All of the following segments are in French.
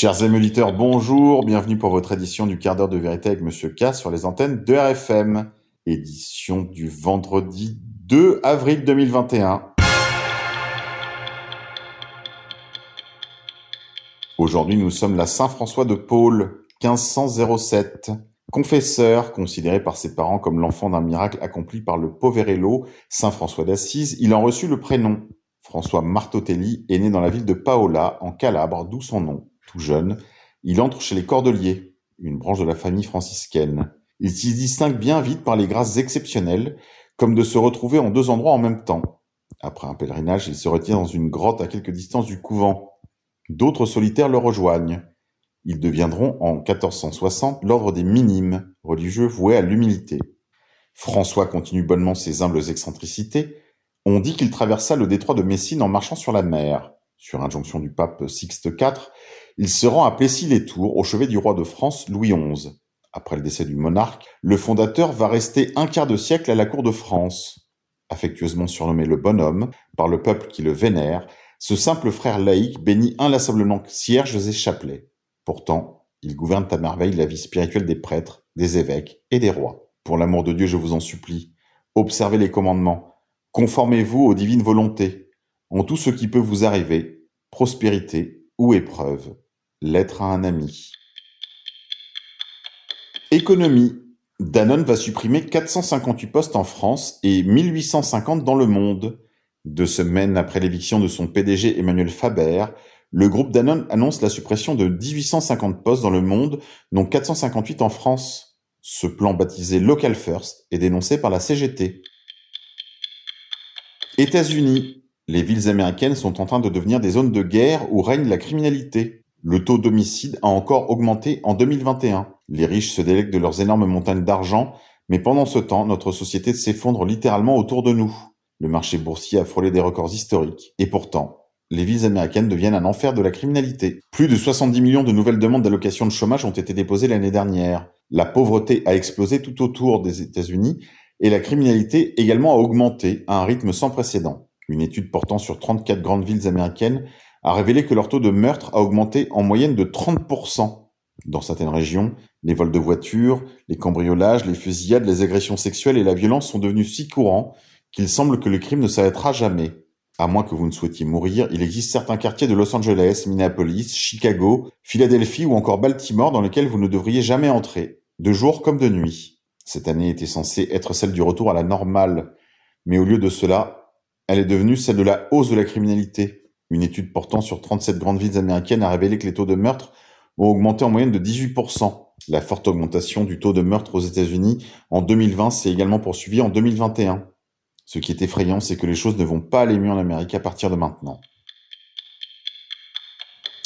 Chers amis auditeurs, bonjour, bienvenue pour votre édition du quart d'heure de vérité avec Monsieur K sur les antennes de RFM, édition du vendredi 2 avril 2021. Aujourd'hui, nous sommes la Saint-François de Paul, 1507. Confesseur, considéré par ses parents comme l'enfant d'un miracle accompli par le Poverello, Saint François d'Assise, il en reçut le prénom. François Martotelli est né dans la ville de Paola, en Calabre, d'où son nom. Tout jeune, il entre chez les Cordeliers, une branche de la famille franciscaine. Il s'y distingue bien vite par les grâces exceptionnelles, comme de se retrouver en deux endroits en même temps. Après un pèlerinage, il se retient dans une grotte à quelque distance du couvent. D'autres solitaires le rejoignent. Ils deviendront en 1460 l'ordre des minimes, religieux voués à l'humilité. François continue bonnement ses humbles excentricités. On dit qu'il traversa le détroit de Messine en marchant sur la mer. Sur injonction du pape Sixte IV, il se rend à Plessis-les-Tours, au chevet du roi de France Louis XI. Après le décès du monarque, le fondateur va rester un quart de siècle à la cour de France. Affectueusement surnommé le bonhomme par le peuple qui le vénère, ce simple frère laïque bénit inlassablement cierges et chapelets. Pourtant, il gouverne à merveille la vie spirituelle des prêtres, des évêques et des rois. Pour l'amour de Dieu, je vous en supplie, observez les commandements, conformez-vous aux divines volontés, en tout ce qui peut vous arriver, prospérité ou épreuve. Lettre à un ami. Économie. Danone va supprimer 458 postes en France et 1850 dans le monde. Deux semaines après l'éviction de son PDG Emmanuel Faber, le groupe Danone annonce la suppression de 1850 postes dans le monde, dont 458 en France. Ce plan baptisé Local First est dénoncé par la CGT. États-Unis. Les villes américaines sont en train de devenir des zones de guerre où règne la criminalité. Le taux d'homicide a encore augmenté en 2021. Les riches se délectent de leurs énormes montagnes d'argent, mais pendant ce temps, notre société s'effondre littéralement autour de nous. Le marché boursier a frôlé des records historiques. Et pourtant, les villes américaines deviennent un enfer de la criminalité. Plus de 70 millions de nouvelles demandes d'allocation de chômage ont été déposées l'année dernière. La pauvreté a explosé tout autour des États-Unis et la criminalité également a augmenté à un rythme sans précédent. Une étude portant sur 34 grandes villes américaines a révélé que leur taux de meurtre a augmenté en moyenne de 30%. Dans certaines régions, les vols de voitures, les cambriolages, les fusillades, les agressions sexuelles et la violence sont devenus si courants qu'il semble que le crime ne s'arrêtera jamais. À moins que vous ne souhaitiez mourir, il existe certains quartiers de Los Angeles, Minneapolis, Chicago, Philadelphie ou encore Baltimore dans lesquels vous ne devriez jamais entrer, de jour comme de nuit. Cette année était censée être celle du retour à la normale, mais au lieu de cela, elle est devenue celle de la hausse de la criminalité. Une étude portant sur 37 grandes villes américaines a révélé que les taux de meurtre ont augmenté en moyenne de 18%. La forte augmentation du taux de meurtre aux États-Unis en 2020 s'est également poursuivie en 2021. Ce qui est effrayant, c'est que les choses ne vont pas aller mieux en Amérique à partir de maintenant.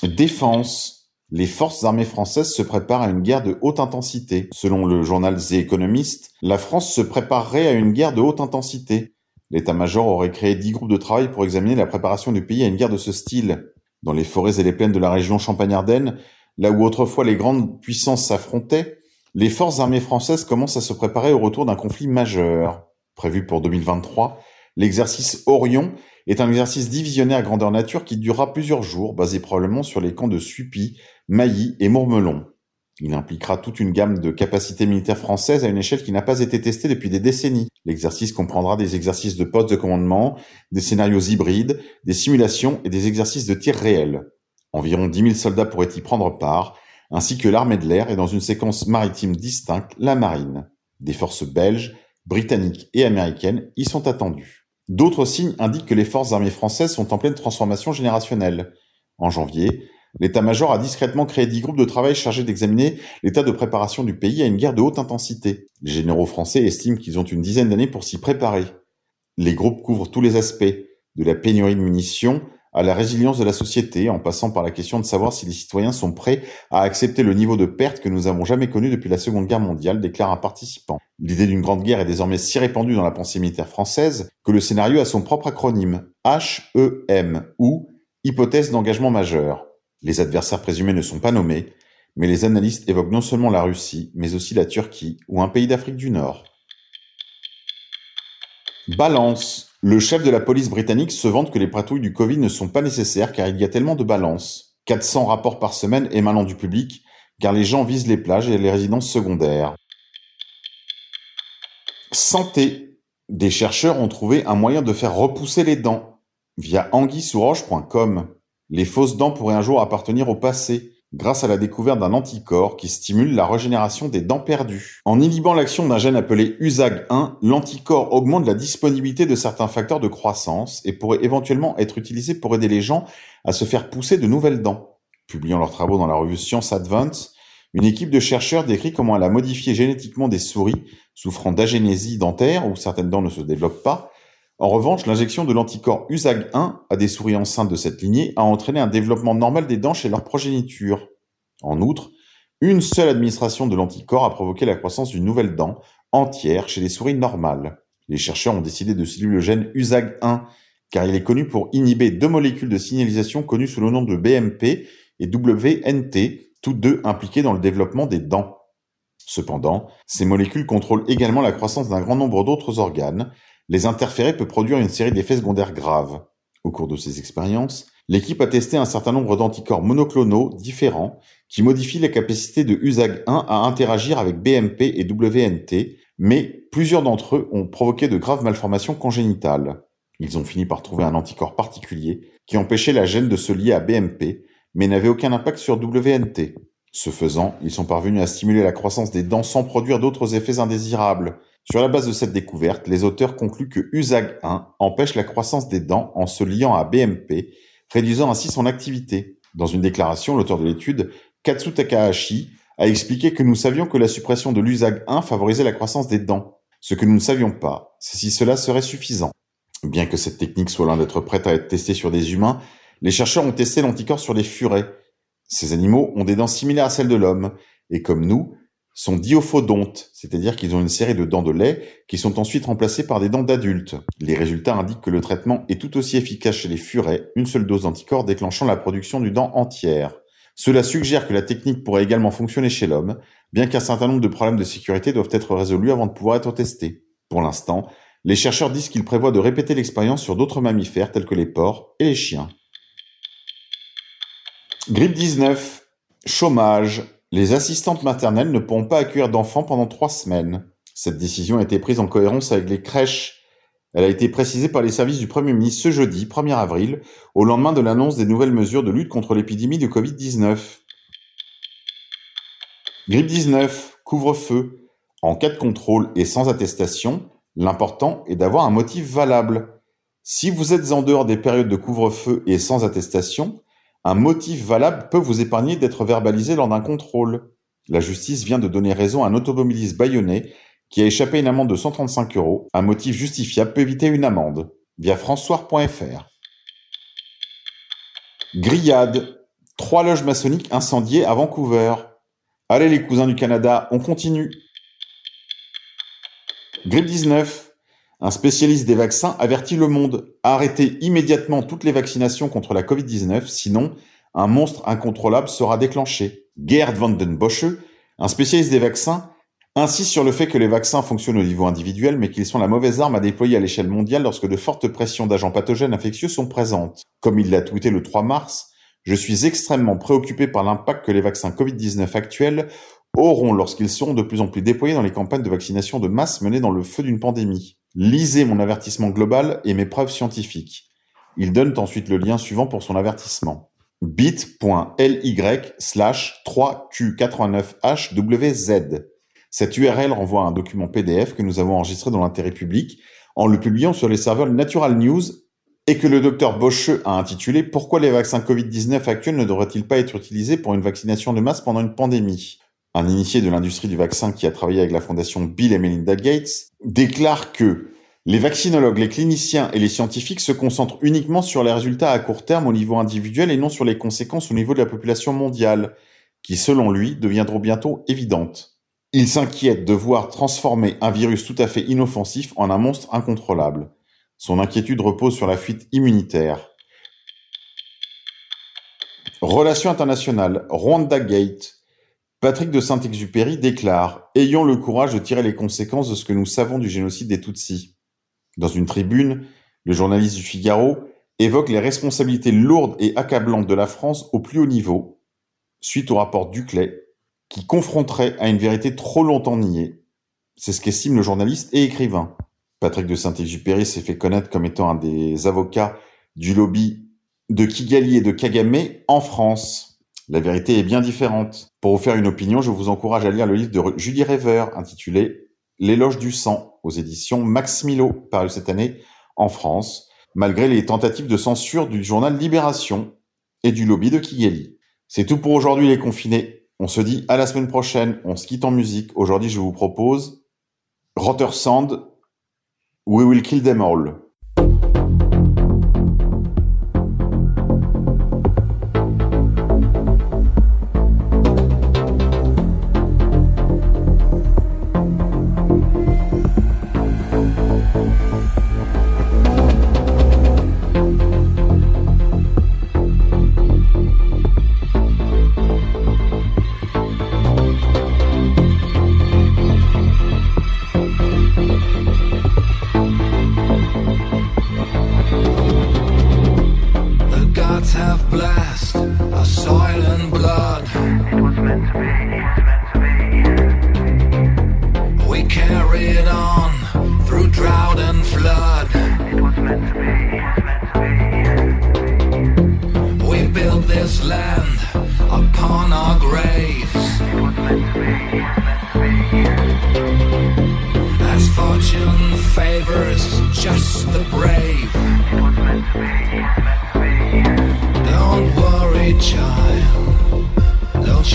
Défense. Les forces armées françaises se préparent à une guerre de haute intensité. Selon le journal The Economist, la France se préparerait à une guerre de haute intensité. L'état-major aurait créé dix groupes de travail pour examiner la préparation du pays à une guerre de ce style. Dans les forêts et les plaines de la région Champagne-Ardenne, là où autrefois les grandes puissances s'affrontaient, les forces armées françaises commencent à se préparer au retour d'un conflit majeur. Prévu pour 2023, l'exercice Orion est un exercice divisionnaire grandeur nature qui durera plusieurs jours, basé probablement sur les camps de Suppy, Mailly et Mourmelon. Il impliquera toute une gamme de capacités militaires françaises à une échelle qui n'a pas été testée depuis des décennies. L'exercice comprendra des exercices de poste de commandement, des scénarios hybrides, des simulations et des exercices de tir réel. Environ 10 000 soldats pourraient y prendre part, ainsi que l'armée de l'air et dans une séquence maritime distincte, la marine. Des forces belges, britanniques et américaines y sont attendues. D'autres signes indiquent que les forces armées françaises sont en pleine transformation générationnelle. En janvier, L'état-major a discrètement créé dix groupes de travail chargés d'examiner l'état de préparation du pays à une guerre de haute intensité. Les généraux français estiment qu'ils ont une dizaine d'années pour s'y préparer. Les groupes couvrent tous les aspects, de la pénurie de munitions à la résilience de la société, en passant par la question de savoir si les citoyens sont prêts à accepter le niveau de perte que nous avons jamais connu depuis la Seconde Guerre mondiale, déclare un participant. L'idée d'une grande guerre est désormais si répandue dans la pensée militaire française que le scénario a son propre acronyme, HEM, ou hypothèse d'engagement majeur. Les adversaires présumés ne sont pas nommés, mais les analystes évoquent non seulement la Russie, mais aussi la Turquie ou un pays d'Afrique du Nord. Balance. Le chef de la police britannique se vante que les patrouilles du Covid ne sont pas nécessaires car il y a tellement de balance. 400 rapports par semaine émanant du public, car les gens visent les plages et les résidences secondaires. Santé. Des chercheurs ont trouvé un moyen de faire repousser les dents via anguissouroche.com. Les fausses dents pourraient un jour appartenir au passé grâce à la découverte d'un anticorps qui stimule la régénération des dents perdues. En inhibant l'action d'un gène appelé USAG1, l'anticorps augmente la disponibilité de certains facteurs de croissance et pourrait éventuellement être utilisé pour aider les gens à se faire pousser de nouvelles dents. Publiant leurs travaux dans la revue Science Advance, une équipe de chercheurs décrit comment elle a modifié génétiquement des souris souffrant d'agénésie dentaire où certaines dents ne se développent pas. En revanche, l'injection de l'anticorps USAG1 à des souris enceintes de cette lignée a entraîné un développement normal des dents chez leur progéniture. En outre, une seule administration de l'anticorps a provoqué la croissance d'une nouvelle dent entière chez les souris normales. Les chercheurs ont décidé de cibler le gène USAG1 car il est connu pour inhiber deux molécules de signalisation connues sous le nom de BMP et WNT, toutes deux impliquées dans le développement des dents. Cependant, ces molécules contrôlent également la croissance d'un grand nombre d'autres organes. Les interférer peut produire une série d'effets secondaires graves. Au cours de ces expériences, l'équipe a testé un certain nombre d'anticorps monoclonaux différents qui modifient la capacité de USAG1 à interagir avec BMP et WNT, mais plusieurs d'entre eux ont provoqué de graves malformations congénitales. Ils ont fini par trouver un anticorps particulier qui empêchait la gène de se lier à BMP, mais n'avait aucun impact sur WNT. Ce faisant, ils sont parvenus à stimuler la croissance des dents sans produire d'autres effets indésirables. Sur la base de cette découverte, les auteurs concluent que USAG1 empêche la croissance des dents en se liant à BMP, réduisant ainsi son activité. Dans une déclaration, l'auteur de l'étude, Katsu Takahashi, a expliqué que nous savions que la suppression de l'USAG1 favorisait la croissance des dents. Ce que nous ne savions pas, c'est si cela serait suffisant. Bien que cette technique soit loin d'être prête à être testée sur des humains, les chercheurs ont testé l'anticorps sur les furets. Ces animaux ont des dents similaires à celles de l'homme, et comme nous, sont diophodontes, c'est-à-dire qu'ils ont une série de dents de lait qui sont ensuite remplacées par des dents d'adultes. Les résultats indiquent que le traitement est tout aussi efficace chez les furets, une seule dose d'anticorps déclenchant la production du dent entière. Cela suggère que la technique pourrait également fonctionner chez l'homme, bien qu'un certain nombre de problèmes de sécurité doivent être résolus avant de pouvoir être testés. Pour l'instant, les chercheurs disent qu'ils prévoient de répéter l'expérience sur d'autres mammifères tels que les porcs et les chiens. Grippe 19, chômage. Les assistantes maternelles ne pourront pas accueillir d'enfants pendant trois semaines. Cette décision a été prise en cohérence avec les crèches. Elle a été précisée par les services du Premier ministre ce jeudi, 1er avril, au lendemain de l'annonce des nouvelles mesures de lutte contre l'épidémie de Covid-19. Grippe 19, couvre-feu. En cas de contrôle et sans attestation, l'important est d'avoir un motif valable. Si vous êtes en dehors des périodes de couvre-feu et sans attestation, un motif valable peut vous épargner d'être verbalisé lors d'un contrôle. La justice vient de donner raison à un automobiliste bayonnais qui a échappé une amende de 135 euros. Un motif justifiable peut éviter une amende. Via françois.fr. Grillade. Trois loges maçonniques incendiées à Vancouver. Allez les cousins du Canada, on continue. Grippe 19. Un spécialiste des vaccins avertit le monde. Arrêtez immédiatement toutes les vaccinations contre la Covid-19, sinon un monstre incontrôlable sera déclenché. Gerd van den Bosche, un spécialiste des vaccins, insiste sur le fait que les vaccins fonctionnent au niveau individuel, mais qu'ils sont la mauvaise arme à déployer à l'échelle mondiale lorsque de fortes pressions d'agents pathogènes infectieux sont présentes. Comme il l'a tweeté le 3 mars, je suis extrêmement préoccupé par l'impact que les vaccins Covid-19 actuels auront lorsqu'ils seront de plus en plus déployés dans les campagnes de vaccination de masse menées dans le feu d'une pandémie. Lisez mon avertissement global et mes preuves scientifiques. Il donne ensuite le lien suivant pour son avertissement. bit.ly slash 3q89hwz. Cette URL renvoie à un document PDF que nous avons enregistré dans l'intérêt public en le publiant sur les serveurs Natural News et que le docteur Boscheux a intitulé Pourquoi les vaccins Covid-19 actuels ne devraient-ils pas être utilisés pour une vaccination de masse pendant une pandémie? Un initié de l'industrie du vaccin qui a travaillé avec la fondation Bill et Melinda Gates, déclare que les vaccinologues, les cliniciens et les scientifiques se concentrent uniquement sur les résultats à court terme au niveau individuel et non sur les conséquences au niveau de la population mondiale, qui selon lui deviendront bientôt évidentes. Il s'inquiète de voir transformer un virus tout à fait inoffensif en un monstre incontrôlable. Son inquiétude repose sur la fuite immunitaire. Relations internationales, Rwanda Gate, Patrick de Saint-Exupéry déclare Ayons le courage de tirer les conséquences de ce que nous savons du génocide des Tutsis. Dans une tribune, le journaliste du Figaro évoque les responsabilités lourdes et accablantes de la France au plus haut niveau, suite au rapport Duclay, qui confronterait à une vérité trop longtemps niée. C'est ce qu'estime le journaliste et écrivain. Patrick de Saint-Exupéry s'est fait connaître comme étant un des avocats du lobby de Kigali et de Kagame en France. La vérité est bien différente. Pour vous faire une opinion, je vous encourage à lire le livre de Julie Rêveur intitulé L'éloge du sang aux éditions Max Milo, paru cette année en France, malgré les tentatives de censure du journal Libération et du lobby de Kigali. C'est tout pour aujourd'hui les confinés. On se dit à la semaine prochaine, on se quitte en musique. Aujourd'hui je vous propose Rotter Sand We will kill them all.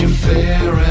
your fear